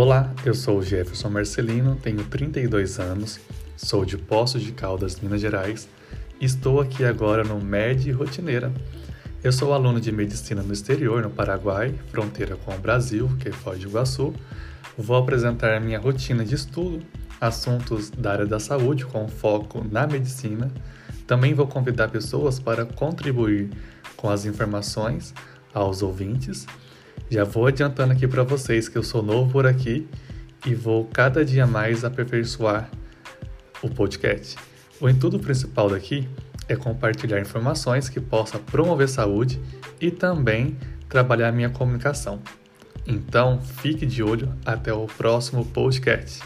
Olá, eu sou Jefferson Marcelino, tenho 32 anos, sou de Poços de Caldas, Minas Gerais, e estou aqui agora no MED Rotineira. Eu sou aluno de medicina no exterior, no Paraguai, fronteira com o Brasil, que é Foz do Iguaçu. Vou apresentar minha rotina de estudo, assuntos da área da saúde com foco na medicina. Também vou convidar pessoas para contribuir com as informações aos ouvintes já vou adiantando aqui para vocês que eu sou novo por aqui e vou cada dia mais aperfeiçoar o podcast. O intuito principal daqui é compartilhar informações que possa promover saúde e também trabalhar minha comunicação. Então, fique de olho até o próximo podcast.